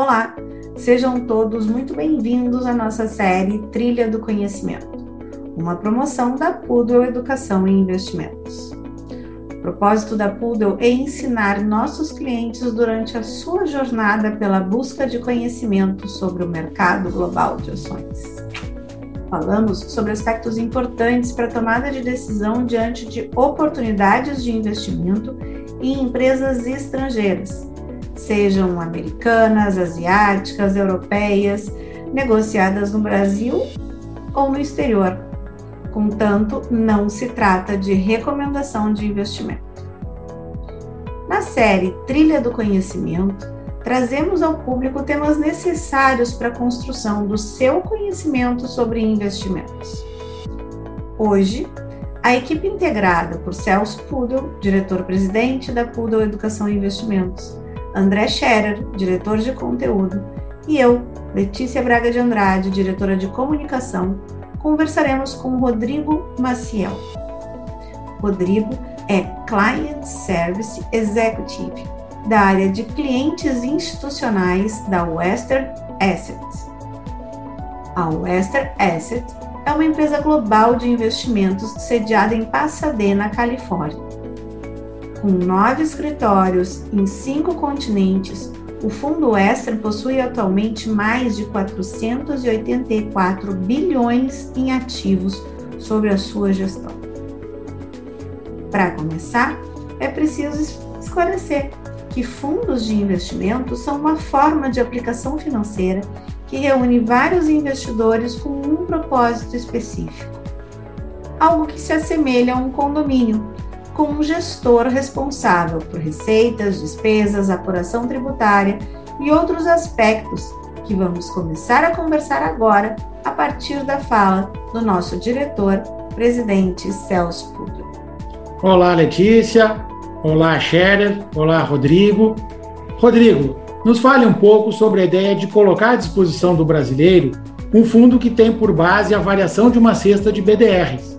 Olá, sejam todos muito bem-vindos à nossa série Trilha do Conhecimento, uma promoção da Poodle Educação e Investimentos. O propósito da Poodle é ensinar nossos clientes durante a sua jornada pela busca de conhecimento sobre o mercado global de ações. Falamos sobre aspectos importantes para a tomada de decisão diante de oportunidades de investimento em empresas estrangeiras, sejam americanas, asiáticas, europeias, negociadas no Brasil ou no exterior Contanto, não se trata de recomendação de investimento. Na série Trilha do Conhecimento, trazemos ao público temas necessários para a construção do seu conhecimento sobre investimentos. Hoje, a equipe integrada por Celso Pudel, diretor-presidente da Pudel Educação e Investimentos, André Scherer, diretor de conteúdo, e eu, Letícia Braga de Andrade, diretora de comunicação, conversaremos com Rodrigo Maciel. Rodrigo é Client Service Executive da área de clientes institucionais da Western Asset. A Western Asset é uma empresa global de investimentos sediada em Pasadena, Califórnia. Com nove escritórios em cinco continentes, o Fundo Western possui atualmente mais de 484 bilhões em ativos sobre a sua gestão. Para começar, é preciso esclarecer que fundos de investimento são uma forma de aplicação financeira que reúne vários investidores com um propósito específico. Algo que se assemelha a um condomínio, com um gestor responsável por receitas, despesas, apuração tributária e outros aspectos que vamos começar a conversar agora a partir da fala do nosso diretor, presidente Celso Puglio. Olá, Letícia. Olá, Scherer. Olá, Rodrigo. Rodrigo, nos fale um pouco sobre a ideia de colocar à disposição do brasileiro um fundo que tem por base a variação de uma cesta de BDRs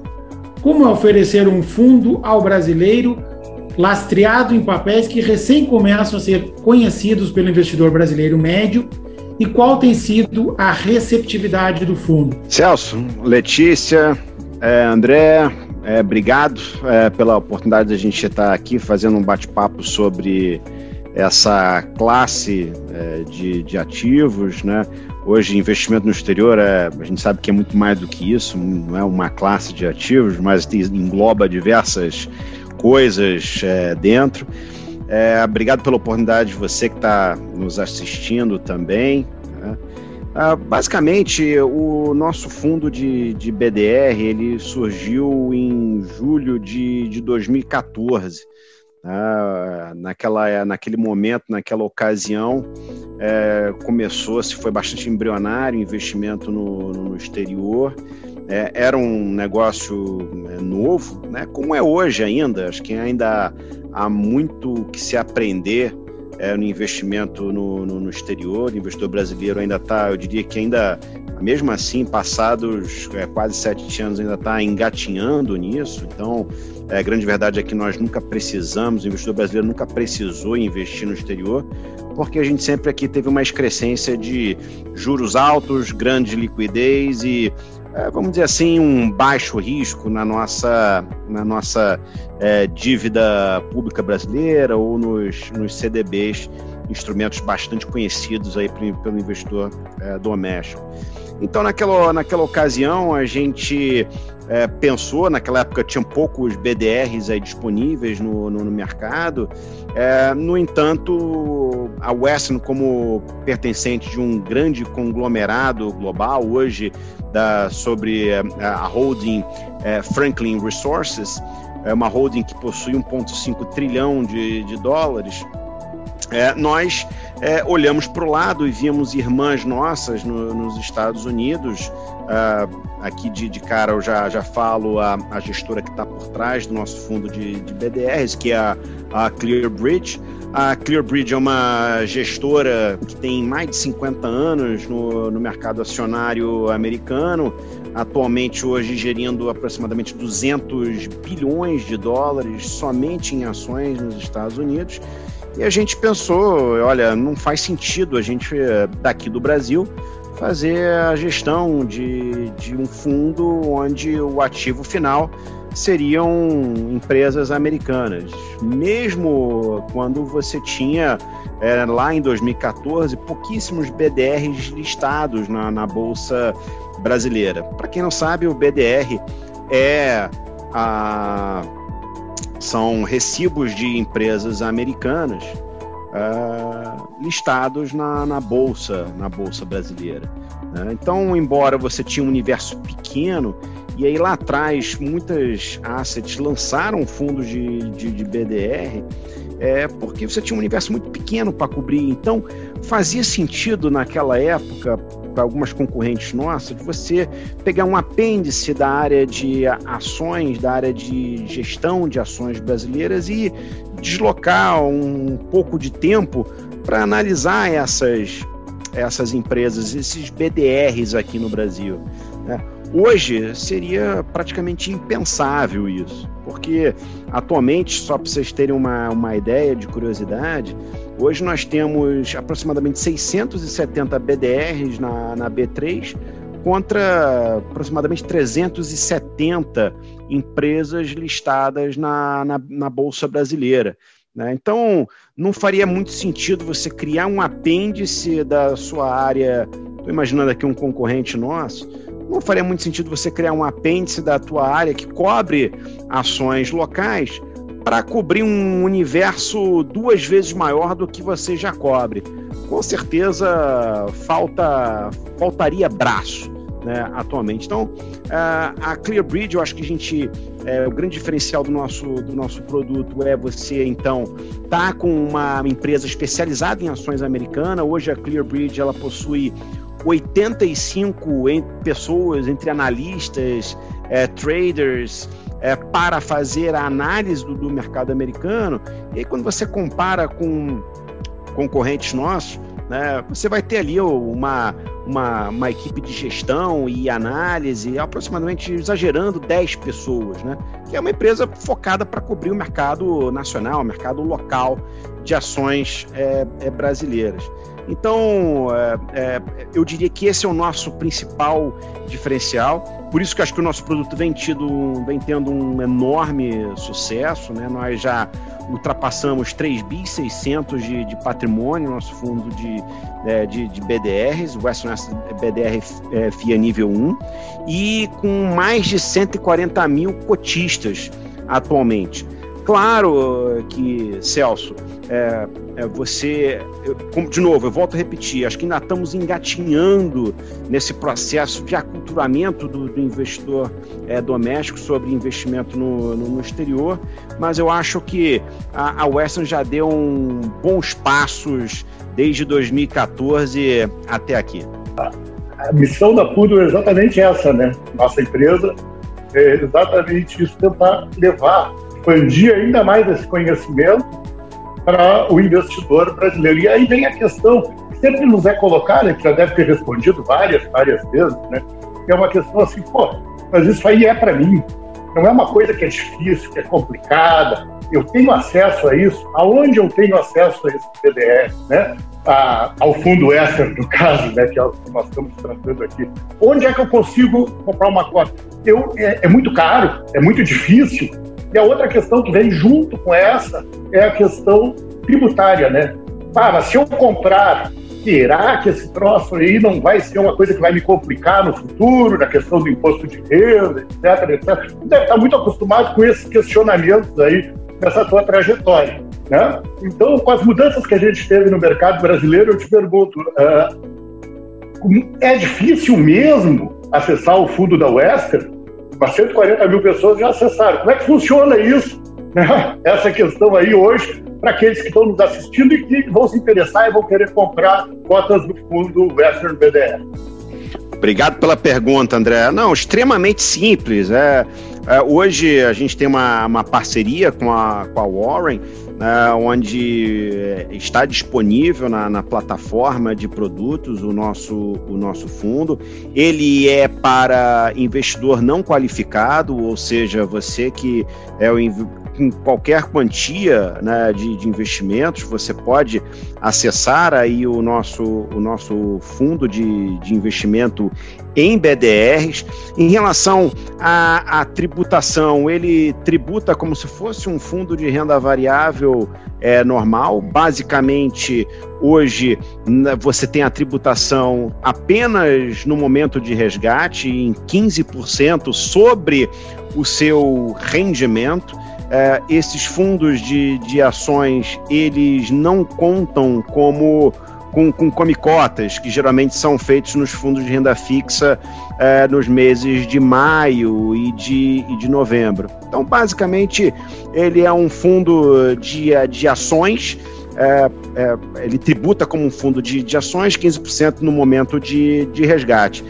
como é oferecer um fundo ao brasileiro lastreado em papéis que recém começam a ser conhecidos pelo investidor brasileiro médio e qual tem sido a receptividade do fundo? Celso, Letícia, é, André, é, obrigado é, pela oportunidade de a gente estar aqui fazendo um bate-papo sobre essa classe é, de, de ativos, né? Hoje, investimento no exterior, é, a gente sabe que é muito mais do que isso, não é uma classe de ativos, mas engloba diversas coisas é, dentro. É, obrigado pela oportunidade de você que está nos assistindo também. Ah, basicamente, o nosso fundo de, de BDR ele surgiu em julho de, de 2014. Ah, naquela, naquele momento, naquela ocasião, é, começou-se, foi bastante embrionário, investimento no, no exterior, é, era um negócio é, novo, né, como é hoje ainda, acho que ainda há muito que se aprender é, no investimento no, no, no, exterior, o investidor brasileiro ainda está, eu diria que ainda, mesmo assim, passados é, quase sete anos, ainda está engatinhando nisso, então é, a grande verdade é que nós nunca precisamos, o investidor brasileiro nunca precisou investir no exterior, porque a gente sempre aqui teve uma excrescência de juros altos, grande liquidez e, vamos dizer assim, um baixo risco na nossa, na nossa é, dívida pública brasileira ou nos, nos CDBs, instrumentos bastante conhecidos aí pelo investidor é, doméstico. Então, naquela, naquela ocasião, a gente é, pensou, naquela época tinham poucos BDRs aí disponíveis no, no, no mercado. É, no entanto, a Western, como pertencente de um grande conglomerado global, hoje da, sobre é, a holding é, Franklin Resources, é uma holding que possui 1,5 trilhão de, de dólares, é, nós é, olhamos para o lado e vimos irmãs nossas no, nos Estados Unidos. Uh, aqui de, de, cara eu já, já falo a, a gestora que está por trás do nosso fundo de, de BDRs, que é a, a ClearBridge. A ClearBridge é uma gestora que tem mais de 50 anos no, no mercado acionário americano, atualmente hoje gerindo aproximadamente 200 bilhões de dólares somente em ações nos Estados Unidos. E a gente pensou, olha, não faz sentido a gente daqui do Brasil fazer a gestão de, de um fundo onde o ativo final seriam empresas americanas. Mesmo quando você tinha, é, lá em 2014, pouquíssimos BDRs listados na, na Bolsa Brasileira. Para quem não sabe, o BDR é a, são recibos de empresas americanas uh, listados na, na, bolsa, na bolsa brasileira. Né? Então, embora você tinha um universo pequeno e aí lá atrás muitas assets lançaram fundos de, de, de BDR, é, porque você tinha um universo muito pequeno para cobrir. Então fazia sentido naquela época para algumas concorrentes nossas de você pegar um apêndice da área de ações, da área de gestão de ações brasileiras e deslocar um pouco de tempo para analisar essas essas empresas, esses BDRs aqui no Brasil. Né? Hoje seria praticamente impensável isso, porque atualmente, só para vocês terem uma, uma ideia de curiosidade, hoje nós temos aproximadamente 670 BDRs na, na B3 contra aproximadamente 370 empresas listadas na, na, na Bolsa Brasileira. Né? Então, não faria muito sentido você criar um apêndice da sua área. Estou imaginando aqui um concorrente nosso não faria muito sentido você criar um apêndice da tua área que cobre ações locais para cobrir um universo duas vezes maior do que você já cobre. Com certeza falta faltaria braço. Né, atualmente. Então, a ClearBridge, eu acho que a gente, é, o grande diferencial do nosso, do nosso produto é você, então, tá com uma empresa especializada em ações americanas. Hoje a ClearBridge, ela possui 85 pessoas, entre analistas, é, traders, é, para fazer a análise do, do, mercado americano. E aí, quando você compara com concorrentes nossos, né, você vai ter ali uma, uma, uma, equipe de gestão e análise, aproximadamente exagerando 10 pessoas, né, que é uma empresa focada para cobrir o mercado nacional, o mercado local de ações é, é brasileiras. Então, é, é, eu diria que esse é o nosso principal diferencial. Por isso que acho que o nosso produto vem, tido, vem tendo um enorme sucesso. Né? Nós já ultrapassamos 3 bi 600 de, de patrimônio, nosso fundo de, é, de, de, BDRs, o Western BDR é, FIA nível 1, e com mais de 140 mil cotistas atualmente. Claro que, Celso, é, é você, eu, de novo, eu volto a repetir, acho que ainda estamos engatinhando nesse processo de aculturamento do, do investidor é, doméstico sobre investimento no, no, no, exterior, mas eu acho que a, a Western já deu um, bons passos desde 2014 até aqui. A missão da Pudo é exatamente essa, né? Nossa empresa é exatamente isso, tentar levar, expandir ainda mais esse conhecimento para o investidor brasileiro. E aí vem a questão, que sempre nos é colocada, que já deve ter respondido várias, várias vezes, né? Que é uma questão assim, pô, mas isso aí é para mim. Não é uma coisa que é difícil, que é complicada. Eu tenho acesso a isso. Aonde eu tenho acesso a esse PDR, né? A, ao fundo extra, no caso, né, que é o que nós estamos tratando aqui. Onde é que eu consigo comprar uma cota? Eu, é, é muito caro, é muito difícil, e a outra questão que vem junto com essa é a questão tributária, né? Ah, mas se eu comprar, será que esse troço aí não vai ser uma coisa que vai me complicar no futuro, na questão do imposto de renda, etc, etc? Deve estar muito acostumado com esses questionamentos aí nessa tua trajetória, né? Então, com as mudanças que a gente teve no mercado brasileiro, eu te pergunto, uh, é difícil mesmo acessar o fundo da Western? Mas 140 mil pessoas já acessaram. Como é que funciona isso? Né? Essa questão aí hoje, para aqueles que estão nos assistindo e que vão se interessar e vão querer comprar cotas do fundo Western BDR. Obrigado pela pergunta, André. Não, extremamente simples. É, é, hoje a gente tem uma, uma parceria com a, com a Warren né, onde eh, está disponível na, na, plataforma de produtos o nosso, o nosso fundo. Ele é para investidor não qualificado, ou seja, você que é o com qualquer quantia né, de, de, investimentos, você pode acessar aí o nosso, o nosso fundo de, de investimento em BDRs. Em relação à, à, tributação, ele tributa como se fosse um fundo de renda variável é, normal. Basicamente, hoje você tem a tributação apenas no momento de resgate, em 15% sobre o seu rendimento. É, esses fundos de, de ações eles não contam como com, com comicotas, que geralmente são feitos nos fundos de renda fixa é, nos meses de maio e de, e de novembro. Então, basicamente, ele é um fundo de, de ações. É, é, ele tributa como um fundo de, de ações, 15% no momento de, de resgate.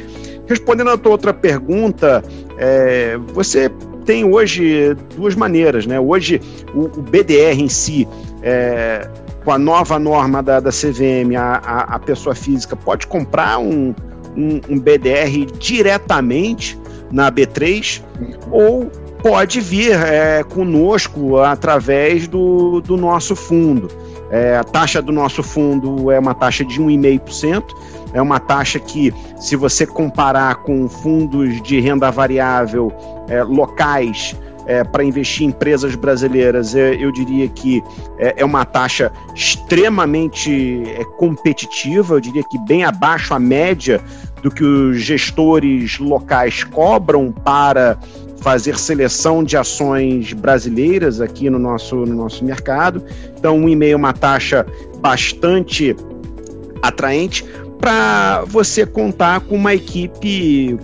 Respondendo a tua outra pergunta, é, você tem hoje duas maneiras, né? Hoje o, o BDR em si, é, com a nova norma da, da CVM, a, a, a, pessoa física pode comprar um, um, um BDR diretamente na B3 ou pode vir é, conosco através do, do nosso fundo. É, a taxa do nosso fundo é uma taxa de 1,5%. É uma taxa que, se você comparar com fundos de renda variável é, locais é, para investir em empresas brasileiras, é, eu diria que é, é uma taxa extremamente é, competitiva, eu diria que bem abaixo a média do que os gestores locais cobram para fazer seleção de ações brasileiras aqui no nosso, no nosso mercado. Então, um e meio é uma taxa bastante atraente para você contar com uma equipe,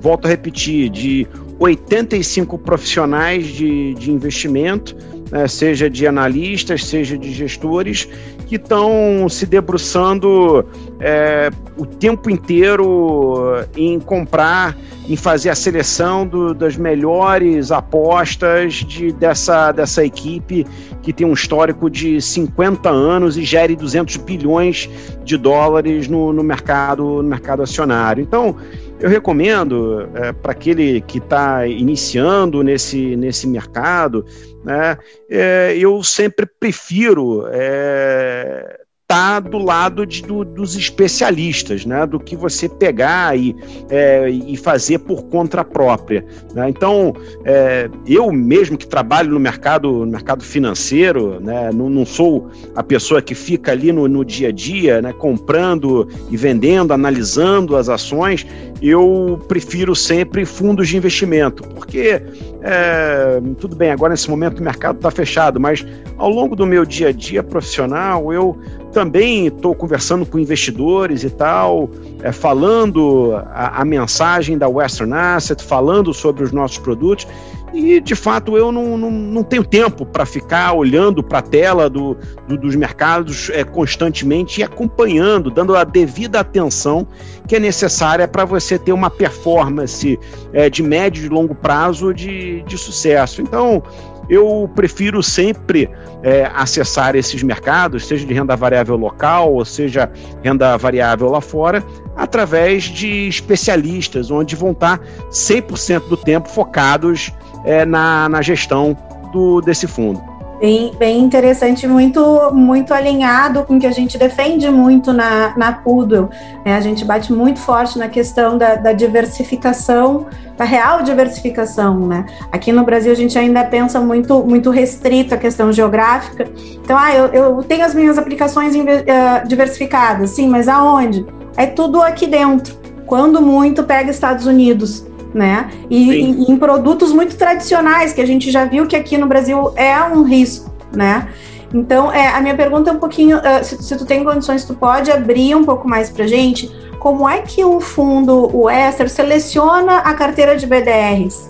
volto a repetir, de 85 profissionais de, de investimento, né, seja de analistas, seja de gestores, que estão se debruçando é, o tempo inteiro em comprar, em fazer a seleção do, das melhores apostas de, dessa, dessa equipe que tem um histórico de 50 anos e gere 200 bilhões de dólares no, no, mercado, no mercado acionário. Então, eu recomendo é, para aquele que está iniciando nesse, nesse mercado, né, é, eu sempre prefiro é, tá do lado de, do, dos especialistas, né? Do que você pegar e, é, e fazer por conta própria. Né? Então, é, eu mesmo que trabalho no mercado, no mercado financeiro, né? Não, não sou a pessoa que fica ali no, no dia a dia, né? Comprando e vendendo, analisando as ações. Eu prefiro sempre fundos de investimento, porque é, tudo bem, agora nesse momento o mercado está fechado, mas ao longo do meu dia a dia profissional, eu também estou conversando com investidores e tal, é, falando a, a, mensagem da Western Asset, falando sobre os nossos produtos. E, de fato, eu não, não, não tenho tempo para ficar olhando para a tela do, do, dos mercados é, constantemente e acompanhando, dando a devida atenção que é necessária para você ter uma performance é, de médio e longo prazo de, de sucesso. Então, eu prefiro sempre é, acessar esses mercados, seja de renda variável local, ou seja, renda variável lá fora, através de especialistas, onde vão estar 100% do tempo focados é, na, na gestão do, desse fundo. Bem, bem interessante, muito muito alinhado com o que a gente defende muito na, na Pudel. Né? A gente bate muito forte na questão da, da, diversificação, da real diversificação. Né? Aqui no Brasil a gente ainda pensa muito, muito restrito a questão geográfica. Então, ah, eu, eu tenho as minhas aplicações uh, diversificadas, sim, mas aonde? É tudo aqui dentro. Quando muito, pega Estados Unidos né? E em, em, produtos muito tradicionais, que a gente já viu que aqui no Brasil é um risco, né? Então, é, a minha pergunta é um pouquinho, uh, se, se, tu tem condições, tu pode abrir um pouco mais para gente, como é que o fundo, o Ester, seleciona a carteira de BDRs?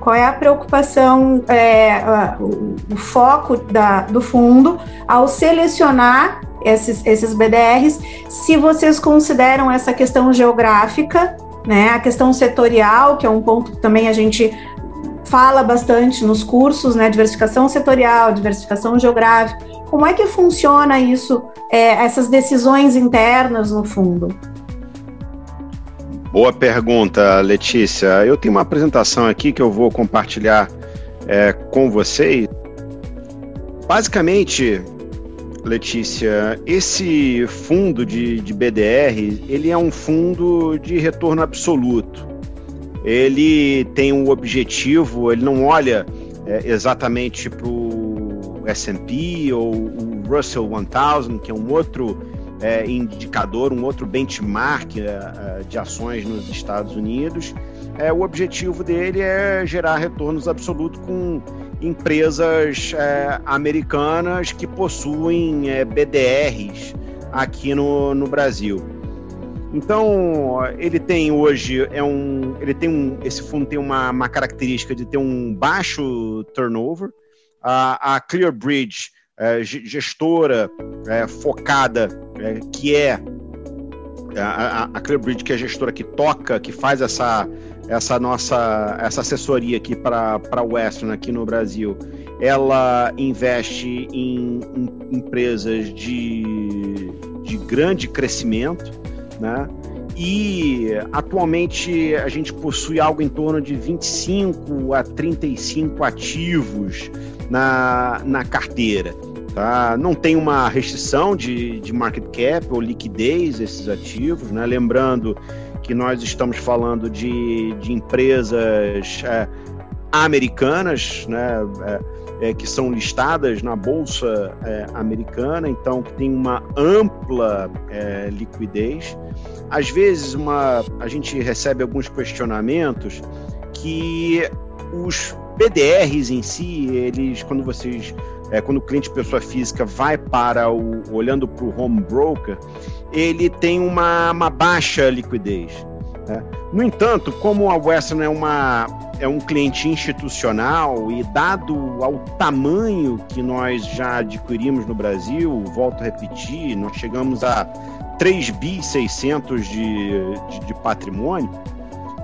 Qual é a preocupação, é, uh, o, o, foco da, do fundo ao selecionar esses, esses BDRs, se vocês consideram essa questão geográfica né? A questão setorial, que é um ponto que também a gente fala bastante nos cursos, né? Diversificação setorial, diversificação geográfica. Como é que funciona isso, é, essas decisões internas no fundo? Boa pergunta, Letícia. Eu tenho uma apresentação aqui que eu vou compartilhar é, com vocês. Basicamente, Letícia, esse fundo de, de BDR, ele é um fundo de retorno absoluto. Ele tem um objetivo, ele não olha é, exatamente para o S&P ou o Russell 1000, que é um outro é, indicador, um outro benchmark é, é, de ações nos Estados Unidos. É, o objetivo dele é gerar retornos absolutos com empresas é, americanas que possuem é, BDRs aqui no, no Brasil. Então, ele tem hoje é um, ele tem um, esse fundo tem uma, uma característica de ter um baixo turnover. A, a ClearBridge, é, gestora é, focada, é, que é a, a ClearBridge, que é a gestora que toca, que faz essa essa nossa essa assessoria aqui para a Western aqui no Brasil, ela investe em, em empresas de, de grande crescimento, né? E atualmente a gente possui algo em torno de 25 a 35 ativos na, na carteira. Tá? Não tem uma restrição de, de market cap ou liquidez esses ativos, né? Lembrando que nós estamos falando de, de empresas é, americanas, né, é, é, que são listadas na bolsa é, americana, então que tem uma ampla é, liquidez. Às vezes, uma, a gente recebe alguns questionamentos que os PDRs em si, eles, quando vocês, é, quando o cliente pessoa física vai para o, olhando para o home broker, ele tem uma, uma baixa liquidez. Né? No entanto, como a Western é, uma, é um cliente institucional e dado ao tamanho que nós já adquirimos no Brasil, volto a repetir, nós chegamos a 3 bi 600 de, de, de patrimônio,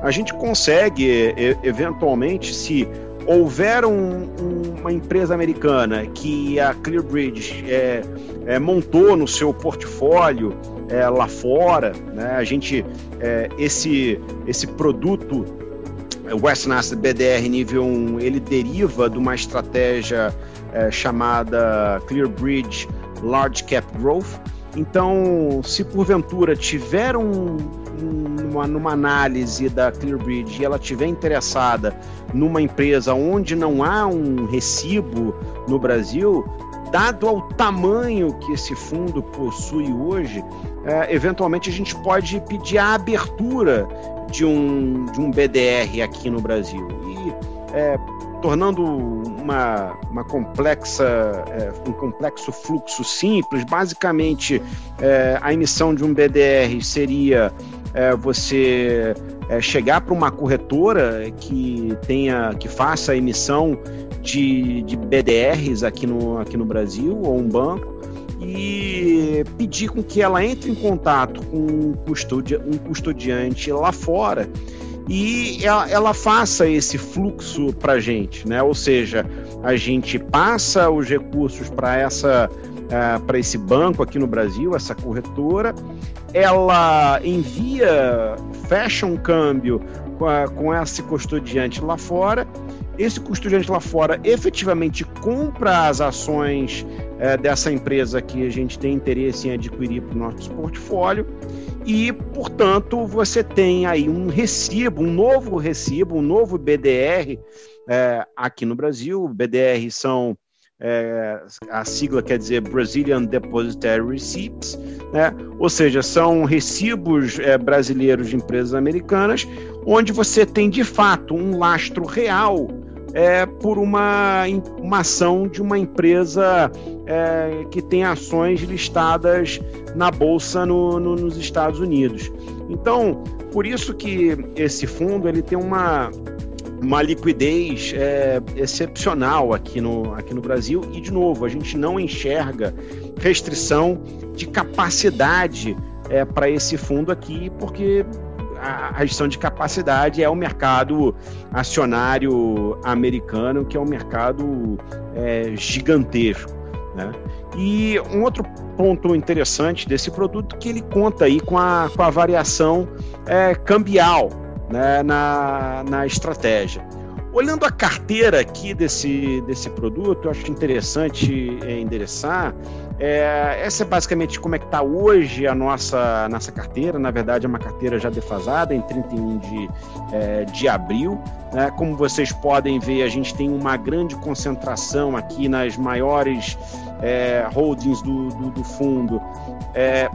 a gente consegue, eventualmente, se houver um, uma empresa americana que a Clearbridge é, é, montou no seu portfólio é, lá fora, né? A gente é, esse esse produto é, Western Asset BDR nível 1, ele deriva de uma estratégia é, chamada Clearbridge Large Cap Growth. Então, se porventura tiver um, uma, numa análise da Clearbridge e ela tiver interessada numa empresa onde não há um recibo no Brasil, dado ao tamanho que esse fundo possui hoje, é, eventualmente a gente pode pedir a abertura de um, de um BDR aqui no Brasil. E é, tornando uma, uma complexa, é, um complexo fluxo simples, basicamente é, a emissão de um BDR seria é, você é, chegar para uma corretora que tenha que faça a emissão de, de BDRs aqui no, aqui no Brasil ou um banco e pedir com que ela entre em contato com um, custodia, um custodiante lá fora e ela, ela faça esse fluxo para gente, né? Ou seja, a gente passa os recursos para essa uh, para esse banco aqui no Brasil, essa corretora, ela envia, fecha um câmbio com, a, com esse custodiante lá fora esse custodiante lá fora efetivamente compra as ações é, dessa empresa que a gente tem interesse em adquirir para o nosso portfólio e, portanto, você tem aí um recibo, um novo recibo, um novo BDR é, aqui no Brasil. BDR são é, a sigla quer dizer Brazilian Depositary Receipts, né? ou seja, são recibos é, brasileiros de empresas americanas, onde você tem de fato um lastro real é, por uma, uma ação de uma empresa é, que tem ações listadas na bolsa no, no, nos Estados Unidos. Então, por isso que esse fundo ele tem uma, uma liquidez é, excepcional aqui no, aqui no Brasil e, de novo, a gente não enxerga restrição de capacidade é, para esse fundo aqui, porque a, gestão de capacidade é o mercado acionário americano, que é um mercado é, gigantesco. Né? E um outro ponto interessante desse produto é que ele conta aí com a, com a variação é, cambial né, na, na estratégia. Olhando a carteira aqui desse, desse produto, eu acho interessante é, endereçar. É, essa é basicamente como é que está hoje a nossa, nossa carteira. Na verdade, é uma carteira já defasada em 31 de, é, de abril. Né? Como vocês podem ver, a gente tem uma grande concentração aqui nas maiores é, holdings do, do, do fundo. É,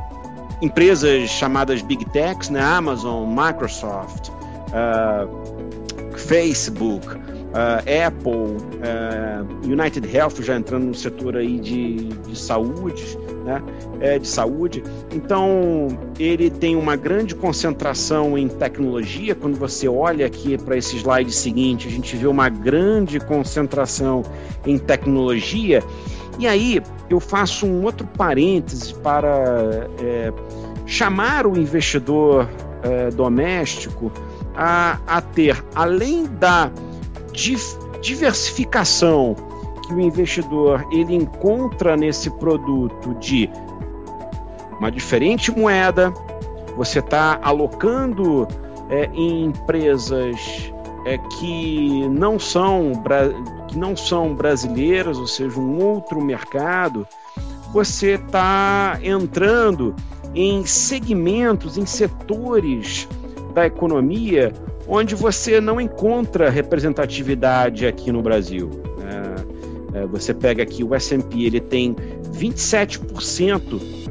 empresas chamadas Big Techs, né? Amazon, Microsoft, uh, Facebook, uh, Apple, uh, United Health já entrando no setor aí de, de saúde, né? É, de saúde. Então ele tem uma grande concentração em tecnologia. Quando você olha aqui para esse slide seguinte, a gente vê uma grande concentração em tecnologia. E aí eu faço um outro parêntese para é, chamar o investidor é, doméstico a, a ter, além da diversificação que o investidor ele encontra nesse produto de uma diferente moeda, você está alocando é, em empresas é, que não são que não são brasileiras, ou seja, um outro mercado, você está entrando em segmentos, em setores da economia onde você não encontra representatividade aqui no Brasil. É, é, você pega aqui o S&P, ele tem 27%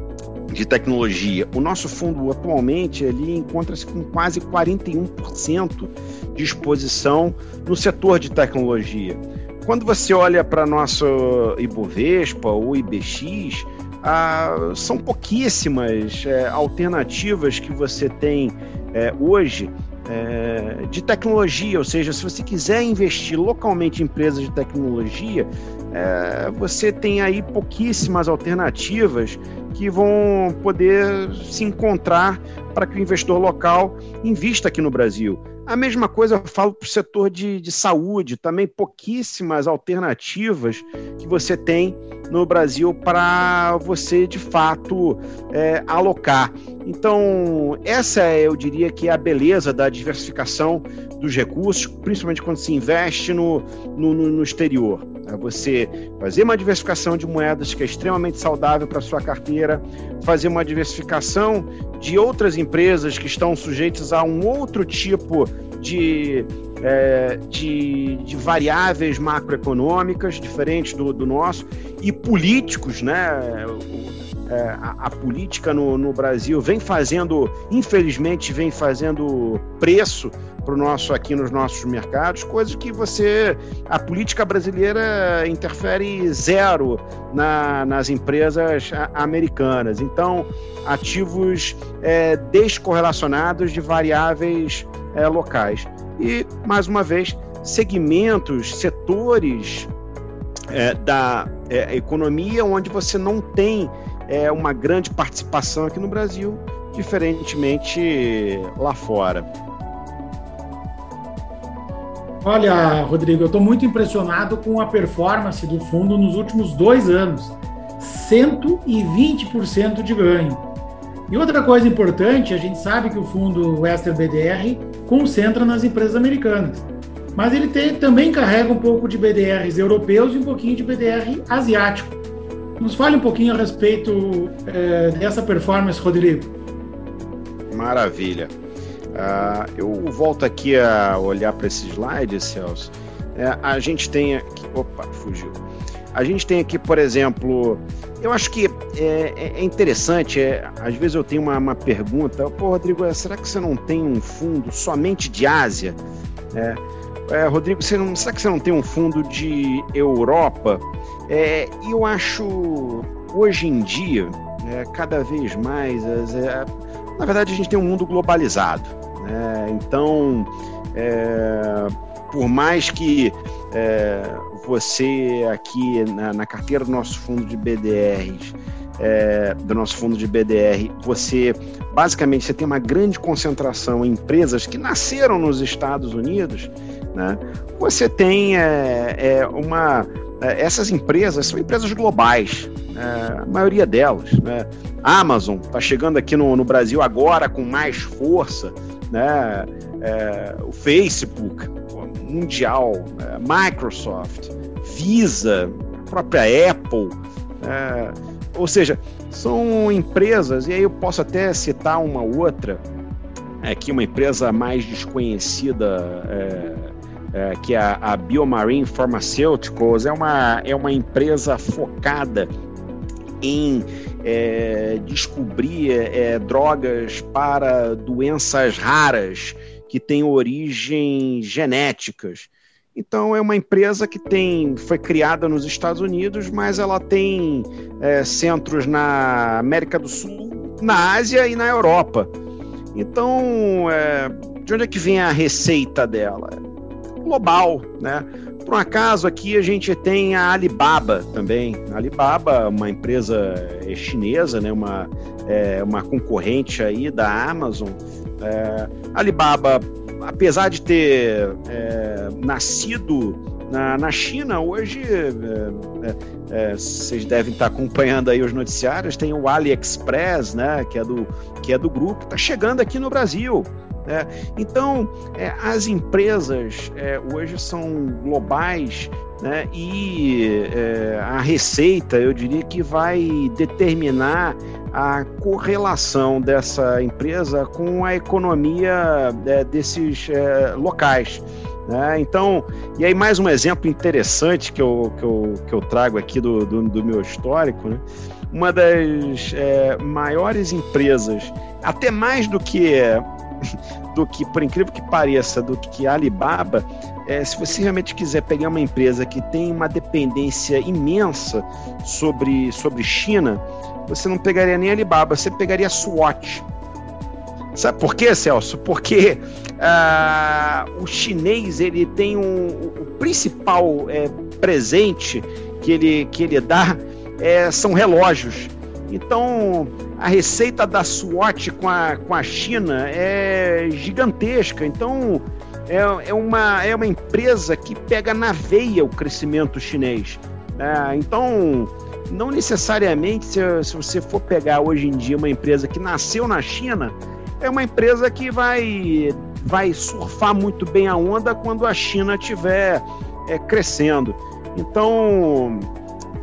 de tecnologia. O nosso fundo atualmente ele encontra-se com quase 41% de exposição no setor de tecnologia. Quando você olha para nosso Ibovespa ou IBX, ah, são pouquíssimas é, alternativas que você tem é, hoje é, de tecnologia, ou seja, se você quiser investir localmente em empresas de tecnologia, é, você tem aí pouquíssimas alternativas que vão poder se encontrar para que o investidor local invista aqui no Brasil. A mesma coisa eu falo para o setor de, de saúde, também pouquíssimas alternativas que você tem no Brasil para você de fato é, alocar. Então, essa é, eu diria que é a beleza da diversificação dos recursos, principalmente quando se investe no, no, no exterior. É você fazer uma diversificação de moedas que é extremamente saudável para sua carteira, fazer uma diversificação de outras empresas que estão sujeitas a um outro tipo de, é, de, de, variáveis macroeconômicas diferentes do, do nosso e políticos, né? É, a, a, política no, no Brasil vem fazendo, infelizmente, vem fazendo preço para o nosso aqui nos nossos mercados, coisas que você a política brasileira interfere zero na, nas empresas americanas. Então, ativos é, descorrelacionados de variáveis é, locais. E mais uma vez, segmentos, setores é, da é, economia onde você não tem é, uma grande participação aqui no Brasil, diferentemente lá fora. Olha, Rodrigo, eu estou muito impressionado com a performance do fundo nos últimos dois anos. 120% de ganho. E outra coisa importante, a gente sabe que o fundo Western BDR concentra nas empresas americanas mas ele tem, também carrega um pouco de BDRs europeus e um pouquinho de BDR asiático. Nos fale um pouquinho a respeito é, dessa performance, Rodrigo. Maravilha. Uh, eu volto aqui a olhar para esse slide, Celso. É, a gente tem aqui. Opa, fugiu. A gente tem aqui, por exemplo, eu acho que é, é, é interessante, é, às vezes eu tenho uma, uma pergunta, pô, Rodrigo, será que você não tem um fundo somente de Ásia? É, é, Rodrigo, não, será que você não tem um fundo de Europa? É, eu acho, hoje em dia, é, cada vez mais, é, na verdade, a gente tem um mundo globalizado. Né? Então, é, por mais que é, você aqui na, na, carteira do nosso fundo de BDRs é, do nosso fundo de BDR, você basicamente você tem uma grande concentração em empresas que nasceram nos Estados Unidos, né? Você tem é, é uma essas empresas são empresas globais, é, a maioria delas. Né? Amazon está chegando aqui no, no, Brasil agora com mais força, né? É, o Facebook, mundial, é, Microsoft, Visa, a própria Apple. É, ou seja, são empresas, e aí eu posso até citar uma outra, aqui uma empresa mais desconhecida, é, que é a, a Biomarine Pharmaceuticals, é uma, é uma empresa focada em é, descobrir é, drogas para doenças raras que têm origem genéticas. Então é uma empresa que tem foi criada nos Estados Unidos, mas ela tem é, centros na América do Sul, na Ásia e na Europa. Então, é, de onde é que vem a receita dela? Global, né? Por um acaso, aqui a gente tem a Alibaba também. A Alibaba, uma empresa é, chinesa, né? uma, é, uma concorrente aí da Amazon. É, Alibaba apesar de ter é, nascido na, na, China, hoje é, vocês devem estar acompanhando aí os noticiários, tem o AliExpress, né, que é do, que é do grupo, está chegando aqui no Brasil. Né? Então, é, as empresas é, hoje são globais né? e a receita, eu diria que vai determinar a correlação dessa empresa com a economia é, desses é, locais. Né? Então, e aí mais um exemplo interessante que eu, que eu, que eu trago aqui do, do, do meu histórico, né? uma das é, maiores empresas, até mais do que do que, por incrível que pareça, do que a Alibaba, é, se você realmente quiser pegar uma empresa que tem uma dependência imensa sobre, sobre China, você não pegaria nem Alibaba, você pegaria a SWAT. Sabe por quê, Celso? Porque uh, o chinês ele tem um, o principal é, presente que ele, que ele dá é, são relógios. Então, a receita da SWAT com a, com a China é gigantesca. Então, é, é, uma, é uma empresa que pega na veia o crescimento chinês. É, então, não necessariamente, se, se você for pegar hoje em dia uma empresa que nasceu na China, é uma empresa que vai, vai surfar muito bem a onda quando a China estiver é, crescendo. Então,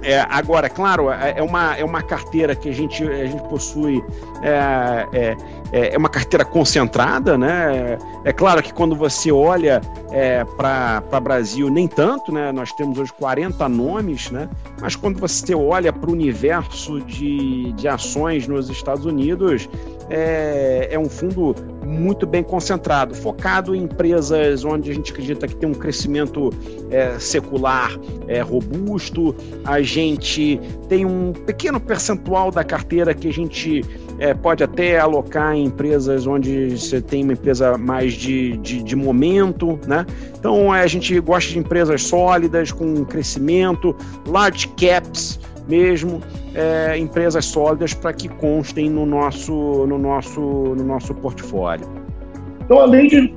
é, agora, claro, é, é uma, é uma carteira que a gente, a gente possui, é, é, é, é uma carteira concentrada, né? É claro que quando você olha é, para Brasil, nem tanto, né? Nós temos hoje 40 nomes, né? Mas quando você olha para o universo de, de ações nos Estados Unidos, é, é um fundo muito bem concentrado, focado em empresas onde a gente acredita que tem um crescimento é, secular é, robusto. A gente tem um pequeno percentual da carteira que a gente é, pode até alocar em empresas onde você tem uma empresa mais de, de, de momento, né? Então a gente gosta de empresas sólidas, com crescimento, large caps mesmo, é, empresas sólidas para que constem no nosso, no, nosso, no nosso portfólio. Então, além de,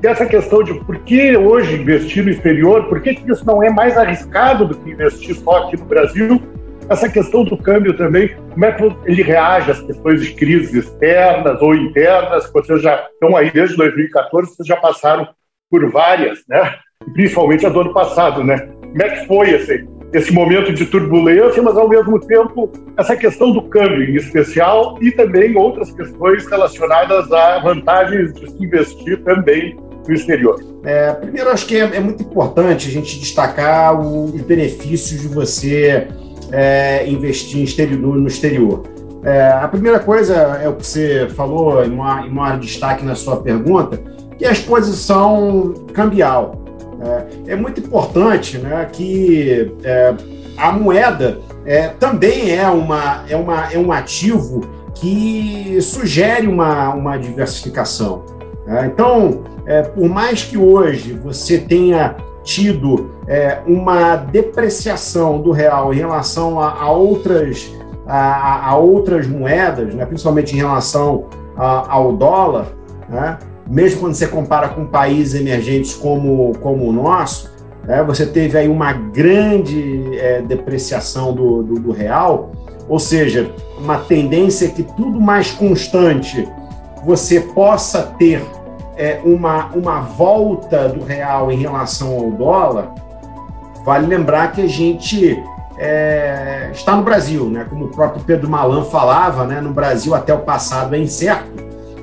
dessa questão de por que hoje investir no exterior, por que isso não é mais arriscado do que investir só aqui no Brasil, essa questão do câmbio também, como é que ele reage às questões de crises externas ou internas, que vocês já estão aí desde 2014, vocês já passaram por várias, né? Principalmente a do ano passado, né? Como é que foi esse, esse momento de turbulência, mas ao mesmo tempo essa questão do câmbio em especial e também outras questões relacionadas a vantagens de se investir também no exterior. É, primeiro, acho que é, é, muito importante a gente destacar os benefícios de você é, investir exterior, no exterior. É, a primeira coisa é o que você falou em maior, destaque na sua pergunta, que é a exposição cambial. É, é muito importante né, que é, a moeda também é, uma, é, uma, é um ativo que sugere uma, uma diversificação. Né? Então, é, por mais que hoje você tenha tido é, uma depreciação do real em relação a, outras a, outras moedas, né, principalmente em relação ao dólar, né, mesmo quando você compara com países emergentes como, como o nosso, você teve aí uma grande é, depreciação do, do, do real, ou seja, uma tendência que tudo mais constante você possa ter é, uma, uma volta do real em relação ao dólar, vale lembrar que a gente é, está no Brasil, né? como o próprio Pedro Malan falava, né? no Brasil até o passado é incerto.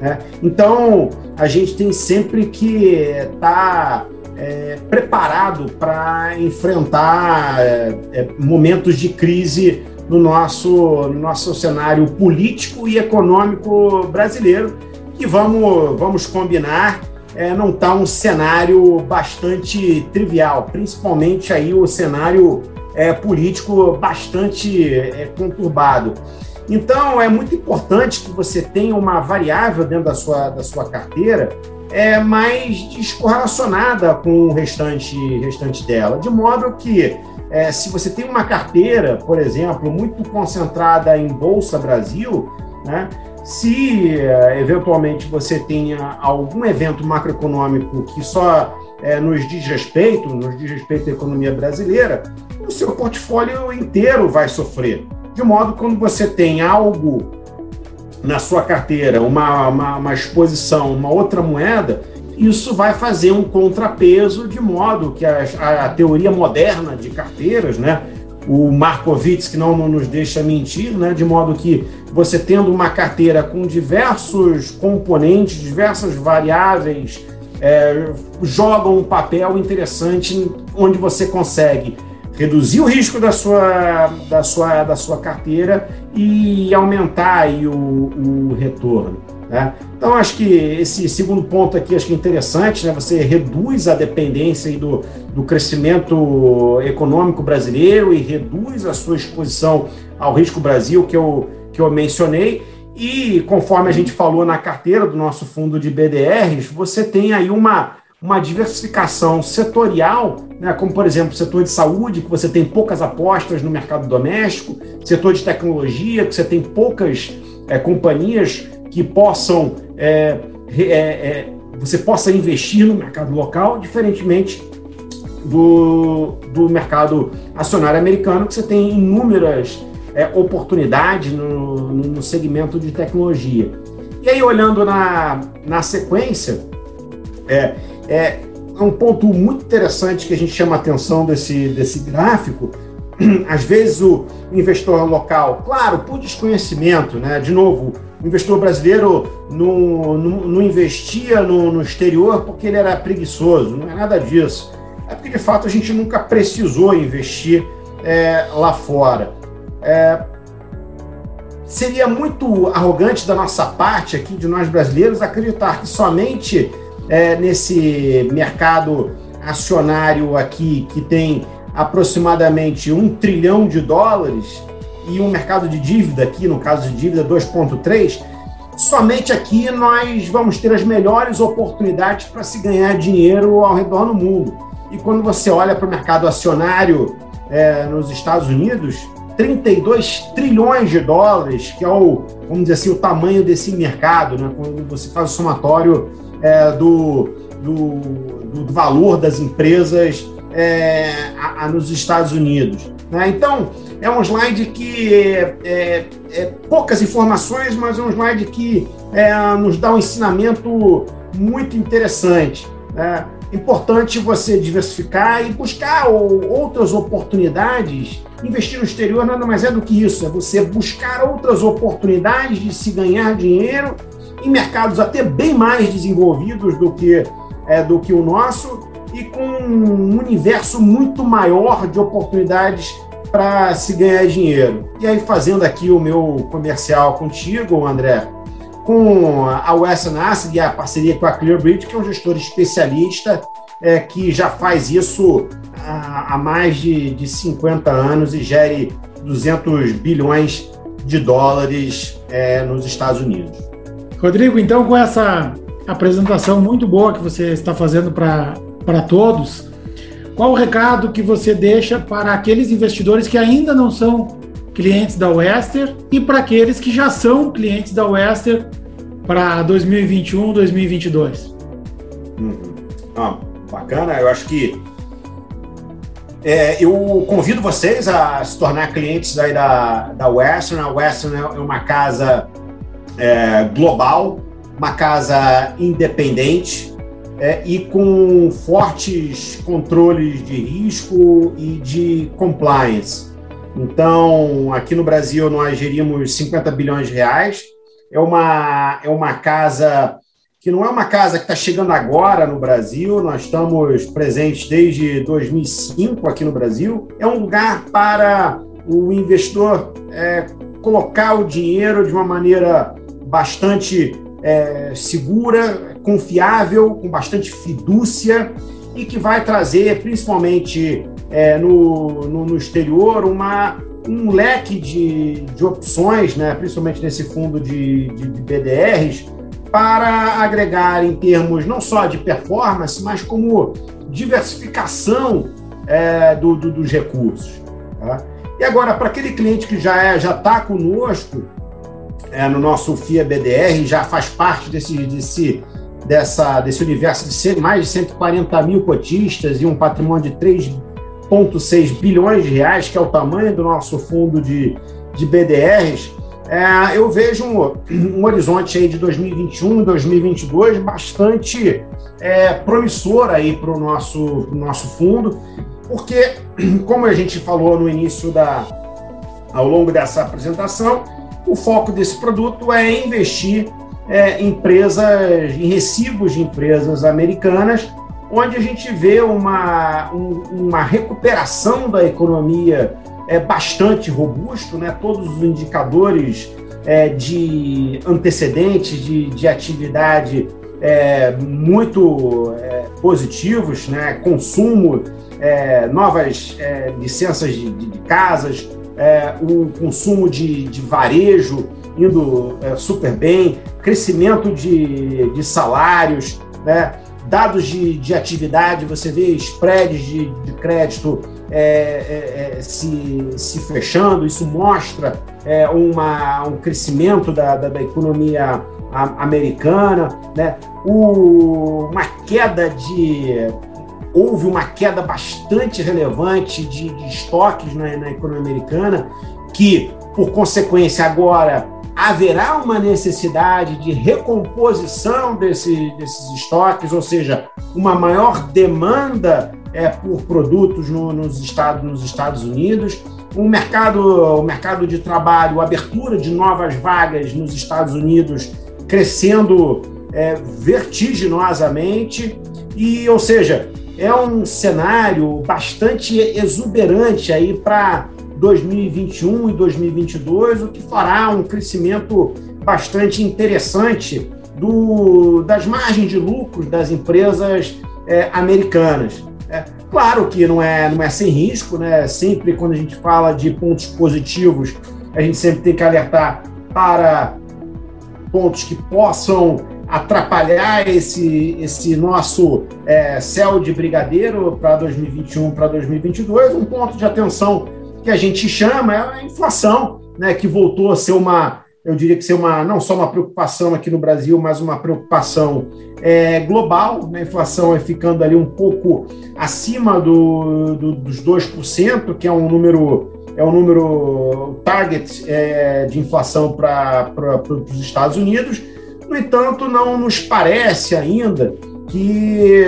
Né? Então, a gente tem sempre que estar tá, é, preparado para enfrentar é, é, momentos de crise no nosso, no nosso cenário político e econômico brasileiro, que vamos, vamos combinar, é, não está um cenário bastante trivial, principalmente aí o cenário é, político bastante é, conturbado. Então, é muito importante que você tenha uma variável dentro da sua, da sua carteira é, mais descorrelacionada com o restante, restante dela, de modo que é, se você tem uma carteira, por exemplo, muito concentrada em Bolsa Brasil, né, se é, eventualmente você tenha algum evento macroeconômico que só é, nos diz respeito, nos diz respeito à economia brasileira, o seu portfólio inteiro vai sofrer. De modo que quando você tem algo na sua carteira, uma, uma, uma exposição, uma outra moeda, isso vai fazer um contrapeso de modo que a, a, teoria moderna de carteiras, né, o Markowitz que não, nos deixa mentir, né, de modo que você tendo uma carteira com diversos componentes, diversas variáveis, é, jogam um papel interessante onde você consegue reduzir o risco da sua, da sua, da sua carteira e aumentar o, o retorno. Né? Então, acho que esse segundo ponto aqui acho que é interessante, né? você reduz a dependência do, do crescimento econômico brasileiro e reduz a sua exposição ao risco Brasil, que eu, que eu mencionei. E conforme a gente falou na carteira do nosso fundo de BDRs, você tem aí uma, uma diversificação setorial, né, como por exemplo setor de saúde, que você tem poucas apostas no mercado doméstico, setor de tecnologia, que você tem poucas é, companhias que possam é, é, é, você possa investir no mercado local, diferentemente do, do mercado acionário americano, que você tem inúmeras é, oportunidades no, no segmento de tecnologia. E aí, olhando na, na sequência, é, é, um ponto muito interessante que a gente chama a atenção desse, desse gráfico. Às vezes o investidor local, claro, por desconhecimento, né? De novo, o investidor brasileiro não, não, não investia no, no, exterior porque ele era preguiçoso, não é nada disso. É porque de fato a gente nunca precisou investir é, lá fora. É, seria muito arrogante da nossa parte aqui, de nós brasileiros, acreditar que somente é, nesse mercado acionário aqui, que tem aproximadamente um trilhão de dólares, e um mercado de dívida aqui, no caso de dívida 2,3, somente aqui nós vamos ter as melhores oportunidades para se ganhar dinheiro ao redor do mundo. E quando você olha para o mercado acionário é, nos Estados Unidos, 32 trilhões de dólares, que é o, vamos dizer assim, o tamanho desse mercado, né? quando você faz o somatório é, do, do, do, valor das empresas é, a, a, nos Estados Unidos. Né? Então, é um slide que é, é, é, poucas informações, mas é um slide que é, nos dá um ensinamento muito interessante. Né? Importante você diversificar e buscar outras oportunidades. Investir no exterior nada mais é do que isso, é você buscar outras oportunidades de se ganhar dinheiro em mercados até bem mais desenvolvidos do que, é, do que o nosso e com um universo muito maior de oportunidades para se ganhar dinheiro. E aí, fazendo aqui o meu comercial contigo, André, com a Western Asset e a parceria com a Clearbridge, que é um gestor especialista é, que já faz isso há, há mais de, de 50 anos e gere 200 bilhões de dólares é, nos Estados Unidos. Rodrigo, então, com essa apresentação muito boa que você está fazendo para todos, qual o recado que você deixa para aqueles investidores que ainda não são clientes da Wester e para aqueles que já são clientes da Wester para 2021, 2022. Uhum. Ah, bacana, eu acho que é, eu convido vocês a se tornar clientes da, da Western. A Western é uma casa é, global, uma casa independente é, e com fortes controles de risco e de compliance. Então, aqui no Brasil, nós gerimos 50 bilhões de reais. É uma, é uma casa que não é uma casa que está chegando agora no Brasil, nós estamos presentes desde 2005 aqui no Brasil. É um lugar para o investidor é, colocar o dinheiro de uma maneira bastante é, segura, confiável, com bastante fidúcia e que vai trazer, principalmente é, no, no, no, exterior, uma, um leque de, de opções, né, principalmente nesse fundo de, de, de BDRs, para agregar em termos não só de performance, mas como diversificação é, do, do, dos recursos. Tá? E agora, para aquele cliente que já é, já está conosco é, no nosso FIA BDR, já faz parte desse, desse, dessa, desse universo de mais de 140 mil cotistas e um patrimônio de 3,6 bilhões de reais, que é o tamanho do nosso fundo de, de BDRs, é, eu vejo um, um, horizonte aí de 2021, 2022 bastante é, promissor aí para o nosso, nosso fundo, porque, como a gente falou no início da, ao longo dessa apresentação, o foco desse produto é investir é, em empresas, em recibos de empresas americanas, onde a gente vê uma, um, uma recuperação da economia é bastante robusto, né? todos os indicadores é, de antecedentes de, de atividade é, muito é, positivos, né? consumo, é, novas é, licenças de, de, de casas, é, o consumo de, de varejo indo super bem, crescimento de, de salários, né? dados de, de atividade, você vê spreads de, de crédito é, é, é, se, se fechando, isso mostra é, uma, um crescimento da, da, da economia americana, né? O, uma queda de. Houve uma queda bastante relevante de, de estoques na, na economia americana, que, por consequência, agora haverá uma necessidade de recomposição desse, desses estoques, ou seja, uma maior demanda é, por produtos no, nos, Estados, nos Estados Unidos, um mercado, o mercado de trabalho, abertura de novas vagas nos Estados Unidos crescendo é, vertiginosamente, e, ou seja, é um cenário bastante exuberante aí para 2021 e 2022, o que fará um crescimento bastante interessante do, das margens de lucros das empresas é, americanas. É, claro que não é, não é sem risco, né? Sempre quando a gente fala de pontos positivos, a gente sempre tem que alertar para pontos que possam atrapalhar esse, esse nosso é, céu de brigadeiro para 2021, para 2022. Um ponto de atenção que a gente chama é a inflação, né, que voltou a ser uma, eu diria que ser uma não só uma preocupação aqui no Brasil, mas uma preocupação é, global. Né, a inflação é ficando ali um pouco acima do, do, dos 2%, que é um número é um número target é, de inflação para os Estados Unidos. No entanto, não nos parece ainda que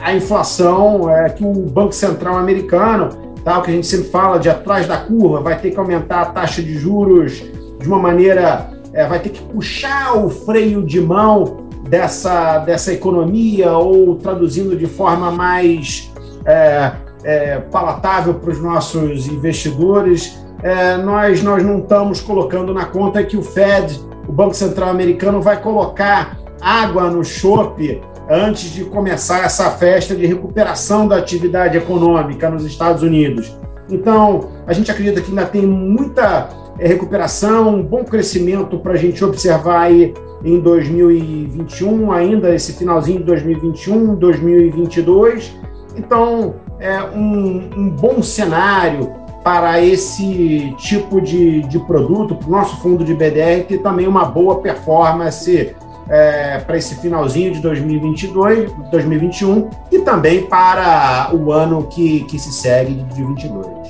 a inflação, é, que o Banco Central americano que a gente sempre fala de atrás da curva, vai ter que aumentar a taxa de juros de uma maneira, é, vai ter que puxar o freio de mão dessa, dessa economia, ou traduzindo de forma mais é, é, palatável para os nossos investidores, é, nós, nós não estamos colocando na conta que o Fed, o Banco Central Americano, vai colocar água no chope antes de começar essa festa de recuperação da atividade econômica nos Estados Unidos. Então, a gente acredita que ainda tem muita é, recuperação, um bom crescimento para a gente observar aí em 2021, ainda esse finalzinho de 2021, 2022. Então, é um, um bom cenário para esse tipo de, de produto, para o nosso fundo de BDR ter também uma boa performance é, para esse finalzinho de 2022, 2021 e também para o ano que, que se segue de 2022.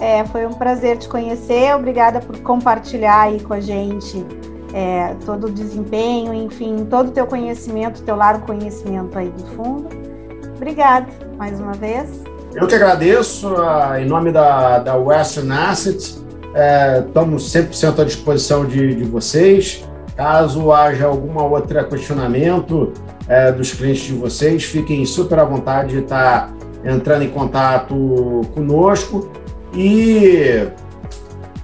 É, foi um prazer te conhecer, obrigada por compartilhar aí com a gente é, todo o desempenho, enfim, todo o teu conhecimento, teu largo conhecimento aí do fundo. Obrigada mais uma vez. Eu que agradeço, em nome da, da Western Asset, é, estamos 100% à disposição de, de vocês. Caso haja alguma outra questionamento é, dos clientes de vocês, fiquem super à vontade de estar entrando em contato conosco e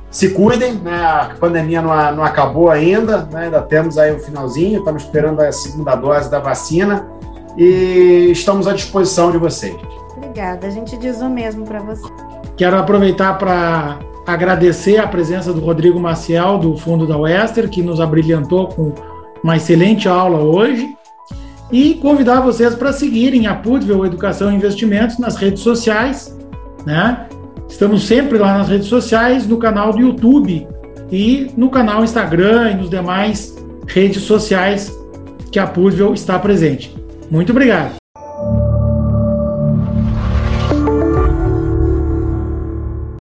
se cuidem, né? A pandemia não, não acabou ainda, né? ainda temos aí o finalzinho, estamos esperando a segunda dose da vacina e estamos à disposição de vocês. Obrigada, a gente diz o mesmo para você. Quero aproveitar para agradecer a presença do Rodrigo Maciel, do Fundo da Wester, que nos abrilhantou com uma excelente aula hoje. E convidar vocês para seguirem a Pudvel Educação e Investimentos nas redes sociais. Né? Estamos sempre lá nas redes sociais, no canal do YouTube e no canal Instagram e nos demais redes sociais que a Pudvel está presente. Muito obrigado.